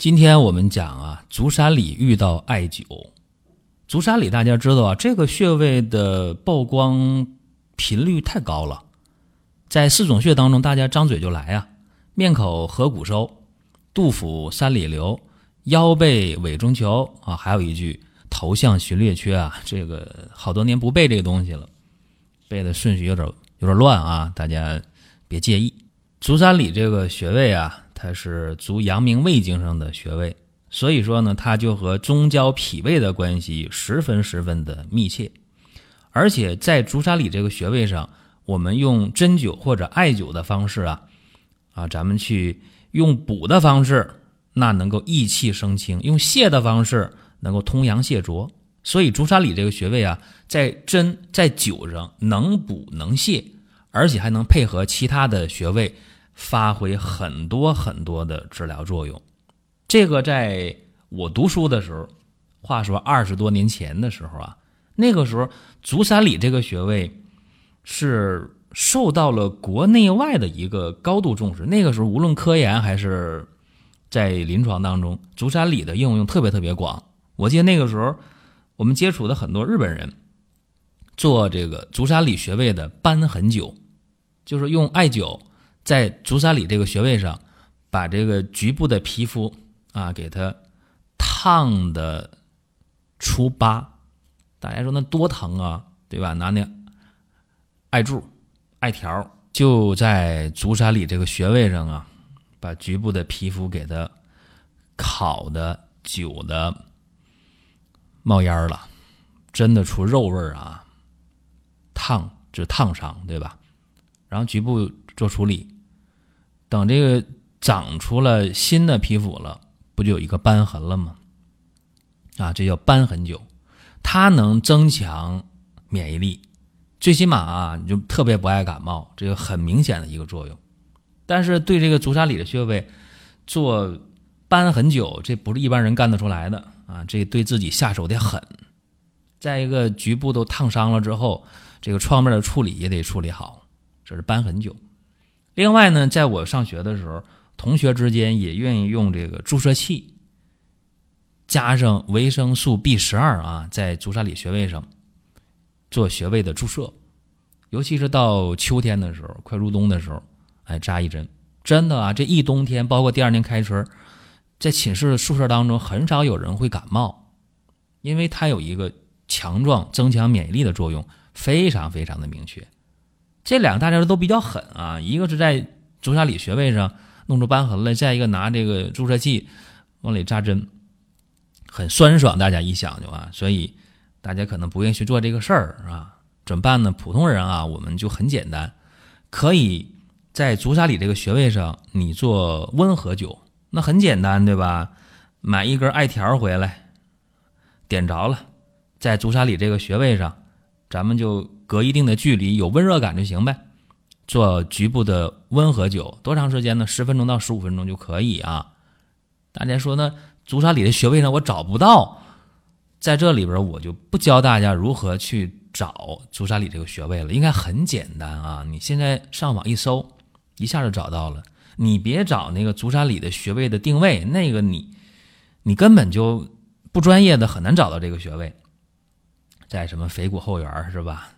今天我们讲啊，足三里遇到艾灸。足三里大家知道啊，这个穴位的曝光频率太高了。在四种穴当中，大家张嘴就来啊，面口合谷收，肚腹三里留，腰背委中求啊，还有一句头项循列缺啊，这个好多年不背这个东西了，背的顺序有点有点乱啊，大家别介意。足三里这个穴位啊，它是足阳明胃经上的穴位，所以说呢，它就和中焦脾胃的关系十分十分的密切，而且在足三里这个穴位上。我们用针灸或者艾灸的方式啊，啊，咱们去用补的方式，那能够益气生清；用泻的方式，能够通阳泻浊。所以足三里这个穴位啊，在针在灸上能补能泻，而且还能配合其他的穴位，发挥很多很多的治疗作用。这个在我读书的时候，话说二十多年前的时候啊，那个时候足三里这个穴位。是受到了国内外的一个高度重视。那个时候，无论科研还是在临床当中，足三里的应用特别特别广。我记得那个时候，我们接触的很多日本人做这个足三里穴位的瘢痕灸，就是用艾灸在足三里这个穴位上，把这个局部的皮肤啊给它烫的出疤。大家说那多疼啊，对吧？拿那。艾柱、艾条就在足三里这个穴位上啊，把局部的皮肤给它烤的、灸的冒烟了，真的出肉味儿啊！烫，就烫伤，对吧？然后局部做处理，等这个长出了新的皮肤了，不就有一个瘢痕了吗？啊，这叫瘢痕灸，它能增强免疫力。最起码啊，你就特别不爱感冒，这个很明显的一个作用。但是对这个足三里的穴位做瘢痕灸，这不是一般人干得出来的啊！这对自己下手得狠。再一个，局部都烫伤了之后，这个创面的处理也得处理好，这是瘢痕灸。另外呢，在我上学的时候，同学之间也愿意用这个注射器，加上维生素 B 十二啊，在足三里穴位上。做穴位的注射，尤其是到秋天的时候，快入冬的时候，哎，扎一针，真的啊，这一冬天，包括第二年开春，在寝室宿舍当中，很少有人会感冒，因为它有一个强壮、增强免疫力的作用，非常非常的明确。这两个大家都比较狠啊，一个是在足三里穴位上弄出瘢痕来，再一个拿这个注射器往里扎针，很酸爽，大家一想就啊，所以。大家可能不愿意去做这个事儿啊？怎么办呢？普通人啊，我们就很简单，可以在足三里这个穴位上，你做温和灸，那很简单，对吧？买一根艾条回来，点着了，在足三里这个穴位上，咱们就隔一定的距离，有温热感就行呗。做局部的温和灸，多长时间呢？十分钟到十五分钟就可以啊。大家说呢？足三里的穴位呢，我找不到。在这里边，我就不教大家如何去找足三里这个穴位了，应该很简单啊！你现在上网一搜，一下就找到了。你别找那个足三里的穴位的定位，那个你你根本就不专业的，很难找到这个穴位。在什么腓骨后缘是吧？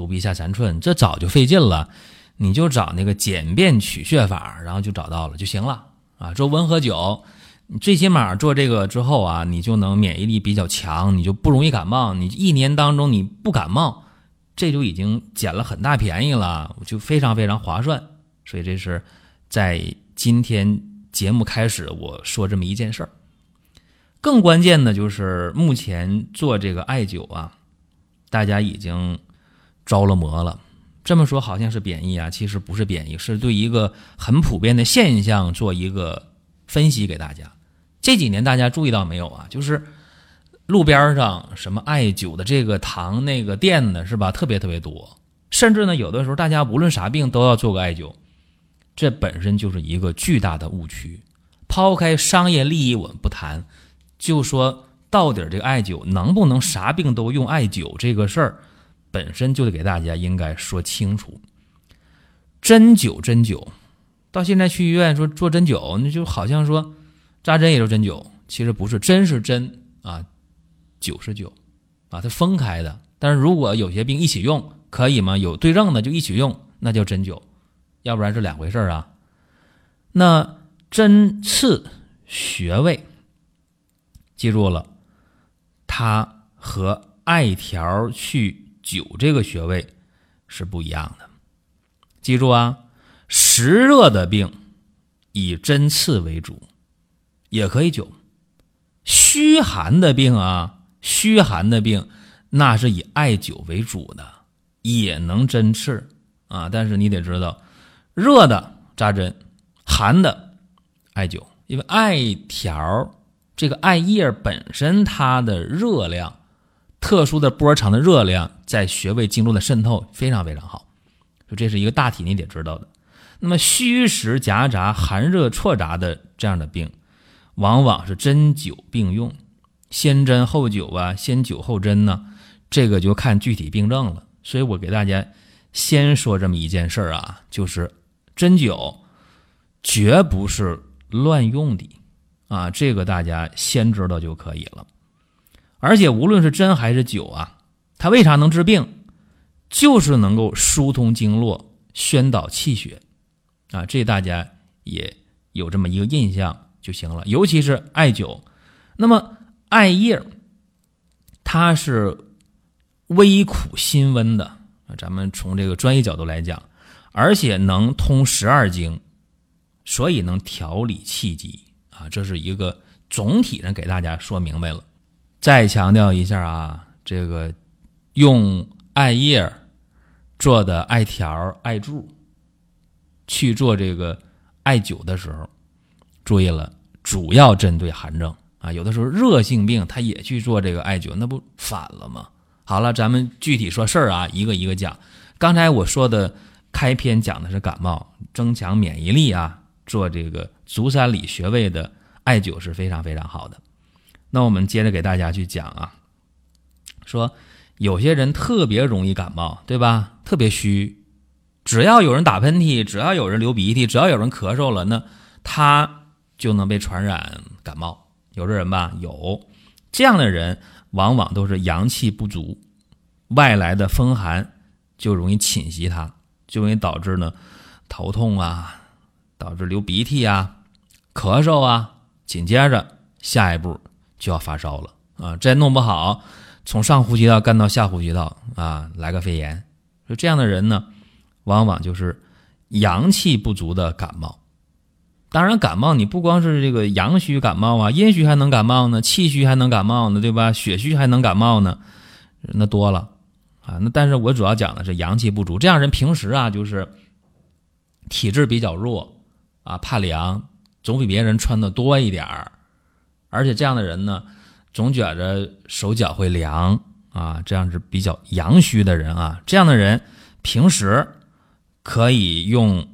肚皮下三寸，这早就费劲了。你就找那个简便取穴法，然后就找到了就行了啊！做温和灸。你最起码做这个之后啊，你就能免疫力比较强，你就不容易感冒。你一年当中你不感冒，这就已经捡了很大便宜了，就非常非常划算。所以这是在今天节目开始我说这么一件事儿。更关键的就是目前做这个艾灸啊，大家已经着了魔了。这么说好像是贬义啊，其实不是贬义，是对一个很普遍的现象做一个。分析给大家。这几年大家注意到没有啊？就是路边上什么艾灸的这个堂那个店的是吧？特别特别多，甚至呢，有的时候大家无论啥病都要做个艾灸，这本身就是一个巨大的误区。抛开商业利益我们不谈，就说到底这个艾灸能不能啥病都用艾灸这个事儿，本身就得给大家应该说清楚。针灸，针灸，到现在去医院说做针灸，那就好像说扎针也是针灸，其实不是，针是针啊，灸是灸，啊，它分开的。但是如果有些病一起用，可以吗？有对症的就一起用，那叫针灸，要不然是两回事啊。那针刺穴位，记住了，它和艾条去灸这个穴位是不一样的。记住啊，湿热的病以针刺为主，也可以灸；虚寒的病啊，虚寒的病那是以艾灸为主的，也能针刺啊。但是你得知道，热的扎针，寒的艾灸，因为艾条这个艾叶本身它的热量，特殊的波长的热量在穴位经络的渗透非常非常好。就这是一个大体你得知道的，那么虚实夹杂、寒热错杂的这样的病，往往是针灸并用，先针后灸啊，先灸后针呢，这个就看具体病症了。所以我给大家先说这么一件事儿啊，就是针灸绝不是乱用的啊，这个大家先知道就可以了。而且无论是针还是灸啊，它为啥能治病？就是能够疏通经络、宣导气血，啊，这大家也有这么一个印象就行了。尤其是艾灸，那么艾叶它是微苦辛温的啊，咱们从这个专业角度来讲，而且能通十二经，所以能调理气机啊，这是一个总体上给大家说明白了。再强调一下啊，这个用艾叶。做的艾条、艾柱，去做这个艾灸的时候，注意了，主要针对寒症啊。有的时候热性病他也去做这个艾灸，那不反了吗？好了，咱们具体说事儿啊，一个一个讲。刚才我说的开篇讲的是感冒，增强免疫力啊，做这个足三里穴位的艾灸是非常非常好的。那我们接着给大家去讲啊，说。有些人特别容易感冒，对吧？特别虚，只要有人打喷嚏，只要有人流鼻涕，只要有人咳嗽了，那他就能被传染感冒。有这人吧？有这样的人，往往都是阳气不足，外来的风寒就容易侵袭他，就容易导致呢头痛啊，导致流鼻涕啊，咳嗽啊，紧接着下一步就要发烧了啊！再弄不好。从上呼吸道干到下呼吸道啊，来个肺炎，就这样的人呢，往往就是阳气不足的感冒。当然，感冒你不光是这个阳虚感冒啊，阴虚还能感冒呢，气虚还能感冒呢，对吧？血虚还能感冒呢，那多了啊。那但是我主要讲的是阳气不足，这样人平时啊就是体质比较弱啊，怕凉，总比别人穿的多一点儿，而且这样的人呢。总觉着手脚会凉啊，这样是比较阳虚的人啊。这样的人平时可以用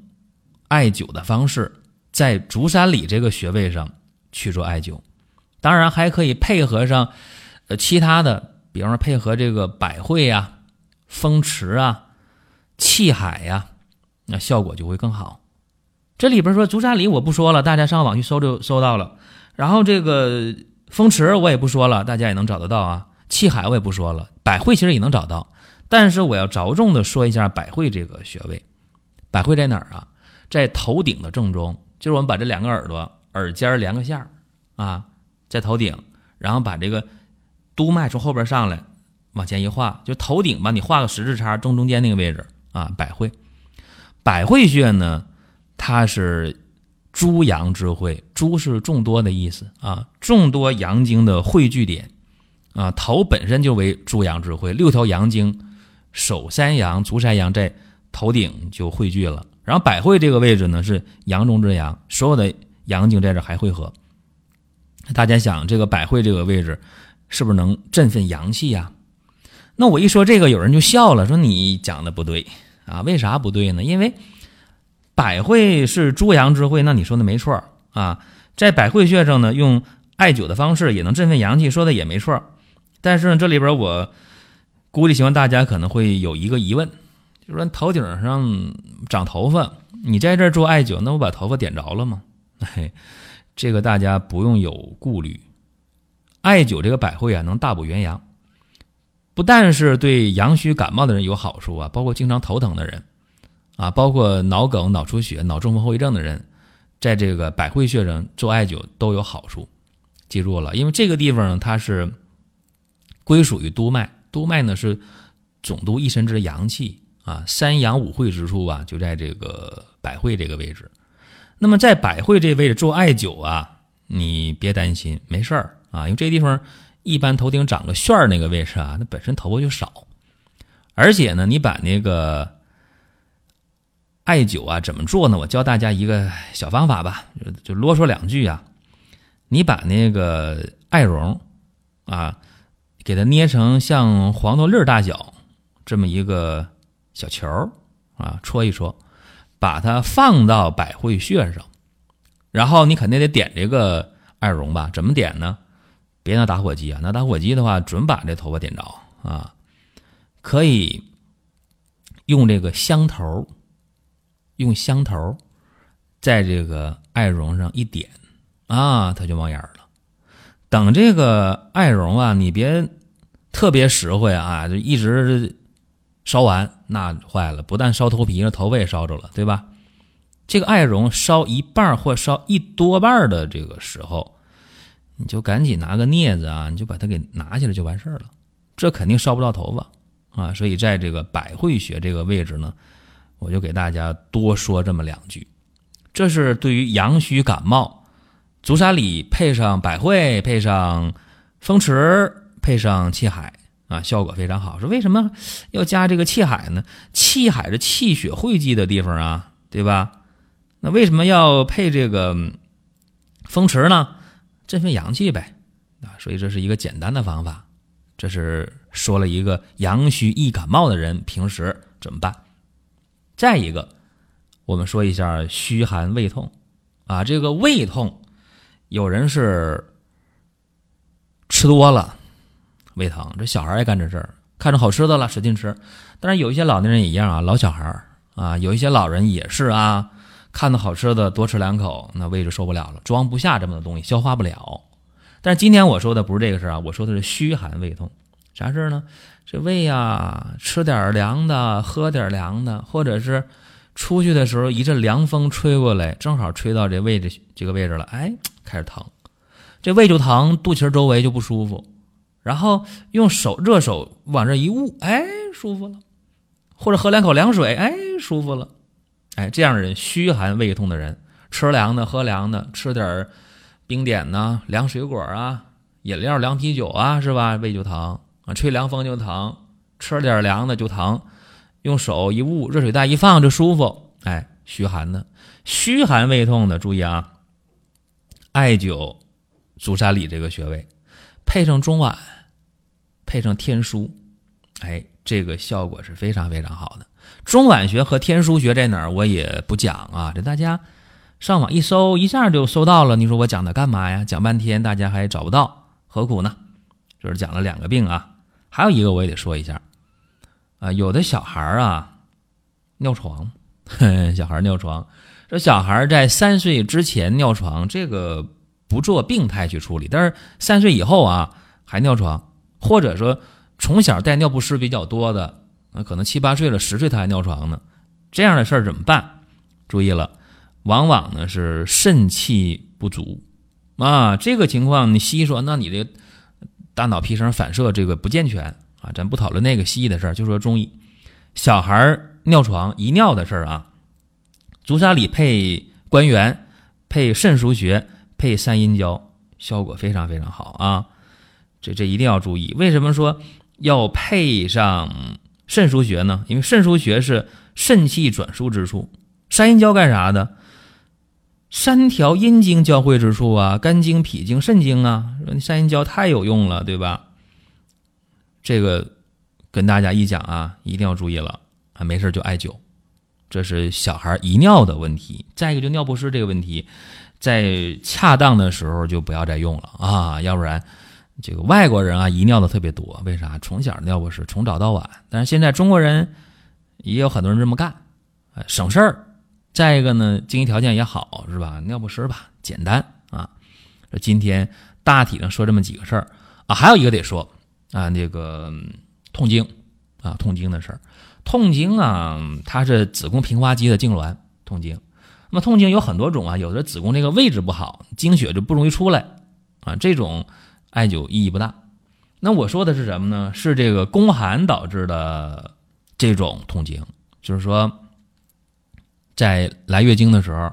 艾灸的方式，在足三里这个穴位上去做艾灸。当然还可以配合上呃其他的，比方说配合这个百会呀、风池啊、气海呀，那效果就会更好。这里边说足三里我不说了，大家上网去搜就搜到了。然后这个。风池我也不说了，大家也能找得到啊。气海我也不说了，百会其实也能找到，但是我要着重的说一下百会这个穴位。百会在哪儿啊？在头顶的正中，就是我们把这两个耳朵耳尖连个线儿啊，在头顶，然后把这个督脉从后边上来往前一画，就头顶吧，你画个十字叉，正中间那个位置啊。百会，百会穴呢，它是。诸阳之会，诸是众多的意思啊，众多阳经的汇聚点啊，头本身就为诸阳之会，六条阳经，手三阳、足三阳在头顶就汇聚了。然后百会这个位置呢是阳中之阳，所有的阳经在这还汇合。大家想，这个百会这个位置是不是能振奋阳气呀？那我一说这个，有人就笑了，说你讲的不对啊？为啥不对呢？因为百会是诸阳之会，那你说的没错啊。在百会穴上呢，用艾灸的方式也能振奋阳气，说的也没错。但是呢，这里边我估计希望大家可能会有一个疑问，就是说头顶上长头发，你在这儿做艾灸，那我把头发点着了吗？嘿，这个大家不用有顾虑。艾灸这个百会啊，能大补元阳。不但是对阳虚感冒的人有好处啊，包括经常头疼的人，啊，包括脑梗、脑出血、脑中风后遗症的人，在这个百会穴上做艾灸都有好处。记住了，因为这个地方呢，它是归属于督脉，督脉呢是总督一身之阳气啊，三阳五会之处啊，就在这个百会这个位置。那么在百会这位置做艾灸啊，你别担心，没事儿啊，因为这地方。一般头顶长个旋儿那个位置啊，那本身头发就少，而且呢，你把那个艾灸啊怎么做呢？我教大家一个小方法吧，就就啰嗦两句啊。你把那个艾绒啊，给它捏成像黄豆粒大小这么一个小球儿啊，搓一搓，把它放到百会穴上，然后你肯定得点这个艾绒吧？怎么点呢？别拿打火机啊！拿打火机的话，准把这头发点着啊！可以用这个香头，用香头在这个艾绒上一点啊，它就冒烟了。等这个艾绒啊，你别特别实惠啊，就一直烧完，那坏了，不但烧头皮，了头发也烧着了，对吧？这个艾绒烧一半或烧一多半的这个时候。你就赶紧拿个镊子啊，你就把它给拿起来就完事儿了。这肯定烧不到头发啊，所以在这个百会穴这个位置呢，我就给大家多说这么两句。这是对于阳虚感冒，足三里配上百会，配上风池，配上气海啊，效果非常好。说为什么要加这个气海呢？气海是气血汇集的地方啊，对吧？那为什么要配这个风池呢？振奋阳气呗，啊，所以这是一个简单的方法。这是说了一个阳虚易感冒的人平时怎么办。再一个，我们说一下虚寒胃痛啊，这个胃痛，有人是吃多了胃疼，这小孩爱干这事儿，看着好吃的了使劲吃。但是有一些老年人也一样啊，老小孩啊，有一些老人也是啊。看到好吃的多吃两口，那胃就受不了了，装不下这么多东西，消化不了。但是今天我说的不是这个事儿啊，我说的是虚寒胃痛，啥事儿呢？这胃呀，吃点凉的，喝点凉的，或者是出去的时候一阵凉风吹过来，正好吹到这位置这个位置了，哎，开始疼，这胃就疼，肚脐周围就不舒服，然后用手热手往这一捂，哎，舒服了，或者喝两口凉水，哎，舒服了。哎，这样的人虚寒胃痛的人，吃凉的喝凉的，吃点冰点呐、凉水果啊、饮料、凉啤酒啊，是吧？胃就疼啊，吹凉风就疼，吃点凉的就疼，用手一捂，热水袋一放就舒服。哎，虚寒的，虚寒胃痛的，注意啊，艾灸足三里这个穴位，配上中脘，配上天枢，哎，这个效果是非常非常好的。中脘穴和天枢穴在哪儿？我也不讲啊，这大家上网一搜，一下就搜到了。你说我讲它干嘛呀？讲半天大家还找不到，何苦呢？就是讲了两个病啊，还有一个我也得说一下啊，有的小孩啊尿床，小孩尿床，这小孩在三岁之前尿床，这个不做病态去处理，但是三岁以后啊还尿床，或者说从小带尿不湿比较多的。那可能七八岁了，十岁他还尿床呢，这样的事儿怎么办？注意了，往往呢是肾气不足啊。这个情况，你西医说，那你这大脑皮层反射这个不健全啊。咱不讨论那个西医的事儿，就说中医。小孩尿床遗尿的事儿啊，足三里配关元，配肾腧穴，配三阴交，效果非常非常好啊。这这一定要注意。为什么说要配上？肾腧穴呢？因为肾腧穴是肾气转输之处。三阴交干啥的？三条阴经交汇之处啊，肝经、脾经、肾经啊，说三阴交太有用了，对吧？这个跟大家一讲啊，一定要注意了啊，没事就艾灸，这是小孩遗尿的问题。再一个就尿不湿这个问题，在恰当的时候就不要再用了啊，要不然这个外国人啊遗尿的特别多，为啥？从小尿不湿，从早到晚。但是现在中国人也有很多人这么干，哎，省事儿。再一个呢，经济条件也好，是吧？尿不湿吧，简单啊。今天大体上说这么几个事儿啊，还有一个得说啊，那个痛经啊，痛经的事儿。痛经啊，它是子宫平滑肌的痉挛痛经。那么痛经有很多种啊，有的子宫这个位置不好，经血就不容易出来啊，这种艾灸意义不大。那我说的是什么呢？是这个宫寒导致的这种痛经，就是说。在来月经的时候，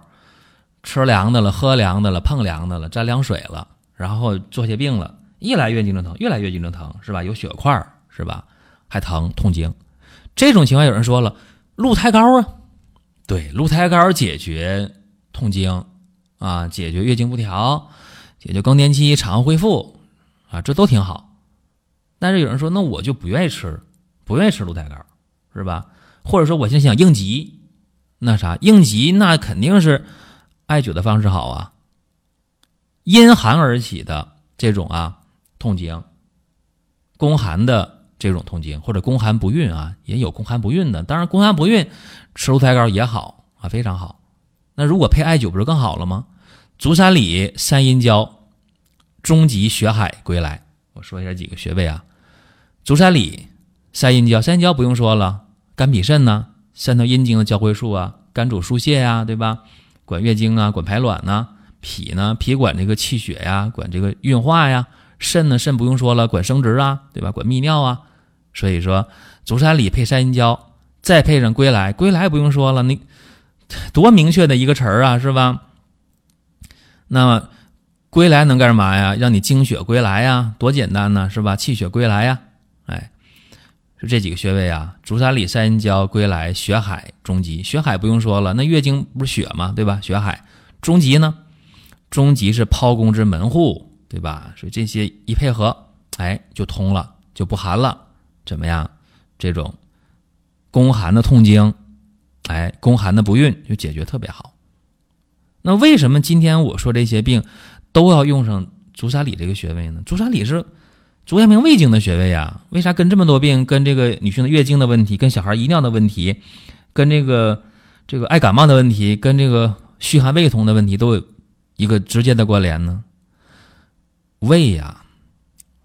吃凉的了，喝凉的了，碰凉的了，沾凉水了，然后做些病了，一来月经就疼，越来越经就疼，是吧？有血块是吧？还疼，痛经。这种情况有人说了，鹿胎膏啊，对，鹿胎膏解决痛经啊，解决月经不调，解决更年期产后恢复啊，这都挺好。但是有人说，那我就不愿意吃，不愿意吃鹿胎膏，是吧？或者说我现在想应急。那啥应急，那肯定是艾灸的方式好啊。因寒而起的这种啊痛经，宫寒的这种痛经，或者宫寒不孕啊，也有宫寒不孕的。当然，宫寒不孕吃鹿胎膏也好啊，非常好。那如果配艾灸，不是更好了吗？足三里、三阴交、中极、血海归来，我说一下几个穴位啊。足三里、三阴交，三阴交不用说了，肝脾肾呢。三条阴经的交汇处啊，肝主疏泄呀，对吧？管月经啊，管排卵呐。脾呢，脾管这个气血呀，管这个运化呀。肾呢，肾不用说了，管生殖啊，对吧？管泌尿啊。所以说，足三里配三阴交，再配上归来，归来不用说了，你多明确的一个词儿啊，是吧？那么，归来能干什么呀？让你精血归来呀，多简单呢，是吧？气血归来呀，就这几个穴位啊，足三里、三阴交、归来、血海、中极。血海不用说了，那月经不是血吗？对吧？血海。中极呢？中极是剖宫之门户，对吧？所以这些一配合，哎，就通了，就不寒了。怎么样？这种宫寒的痛经，哎，宫寒的不孕就解决特别好。那为什么今天我说这些病都要用上足三里这个穴位呢？足三里是。足阳明胃经的穴位呀，为啥跟这么多病，跟这个女性的月经的问题，跟小孩遗尿的问题，跟这个这个爱感冒的问题，跟这个虚寒胃痛的问题都有一个直接的关联呢？胃呀，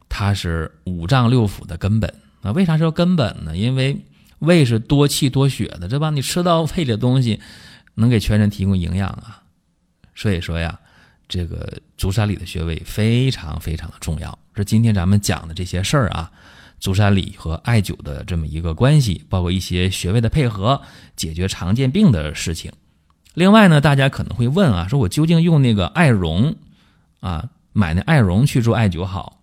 它是五脏六腑的根本啊。为啥说根本呢？因为胃是多气多血的，对吧？你吃到胃里的东西，能给全身提供营养啊。所以说呀。这个足三里的穴位非常非常的重要，是今天咱们讲的这些事儿啊，足三里和艾灸的这么一个关系，包括一些穴位的配合，解决常见病的事情。另外呢，大家可能会问啊，说我究竟用那个艾绒啊，买那艾绒去做艾灸好，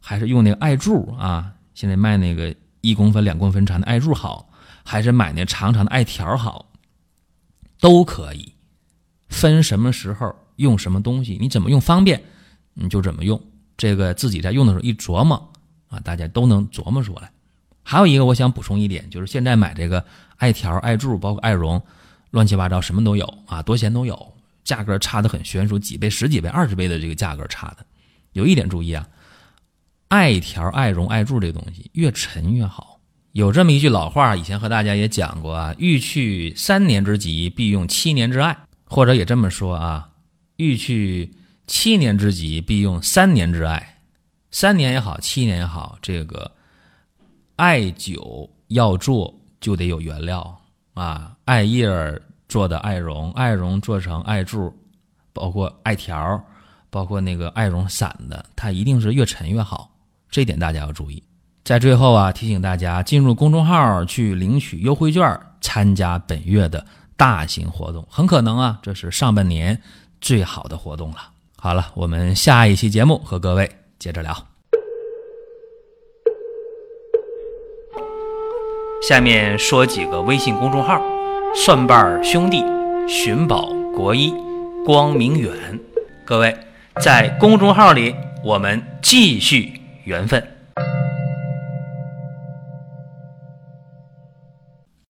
还是用那个艾柱啊？现在卖那个一公分、两公分长的艾柱好，还是买那长长的艾条好？都可以，分什么时候。用什么东西，你怎么用方便，你就怎么用。这个自己在用的时候一琢磨啊，大家都能琢磨出来。还有一个，我想补充一点，就是现在买这个艾条、艾柱，包括艾绒，乱七八糟什么都有啊，多钱都有，价格差的很悬殊，几倍、十几倍、二十倍的这个价格差的。有一点注意啊，艾条、艾绒、艾柱这东西越沉越好。有这么一句老话，以前和大家也讲过啊，欲去三年之疾，必用七年之艾，或者也这么说啊。欲去七年之疾，必用三年之艾。三年也好，七年也好，这个艾灸要做就得有原料啊。艾叶做的艾绒，艾绒做成艾柱，包括艾条，包括那个艾绒散的，它一定是越沉越好。这点大家要注意。在最后啊，提醒大家进入公众号去领取优惠券，参加本月的大型活动。很可能啊，这是上半年。最好的活动了。好了，我们下一期节目和各位接着聊。下面说几个微信公众号：蒜瓣兄弟、寻宝国医、光明远。各位在公众号里，我们继续缘分。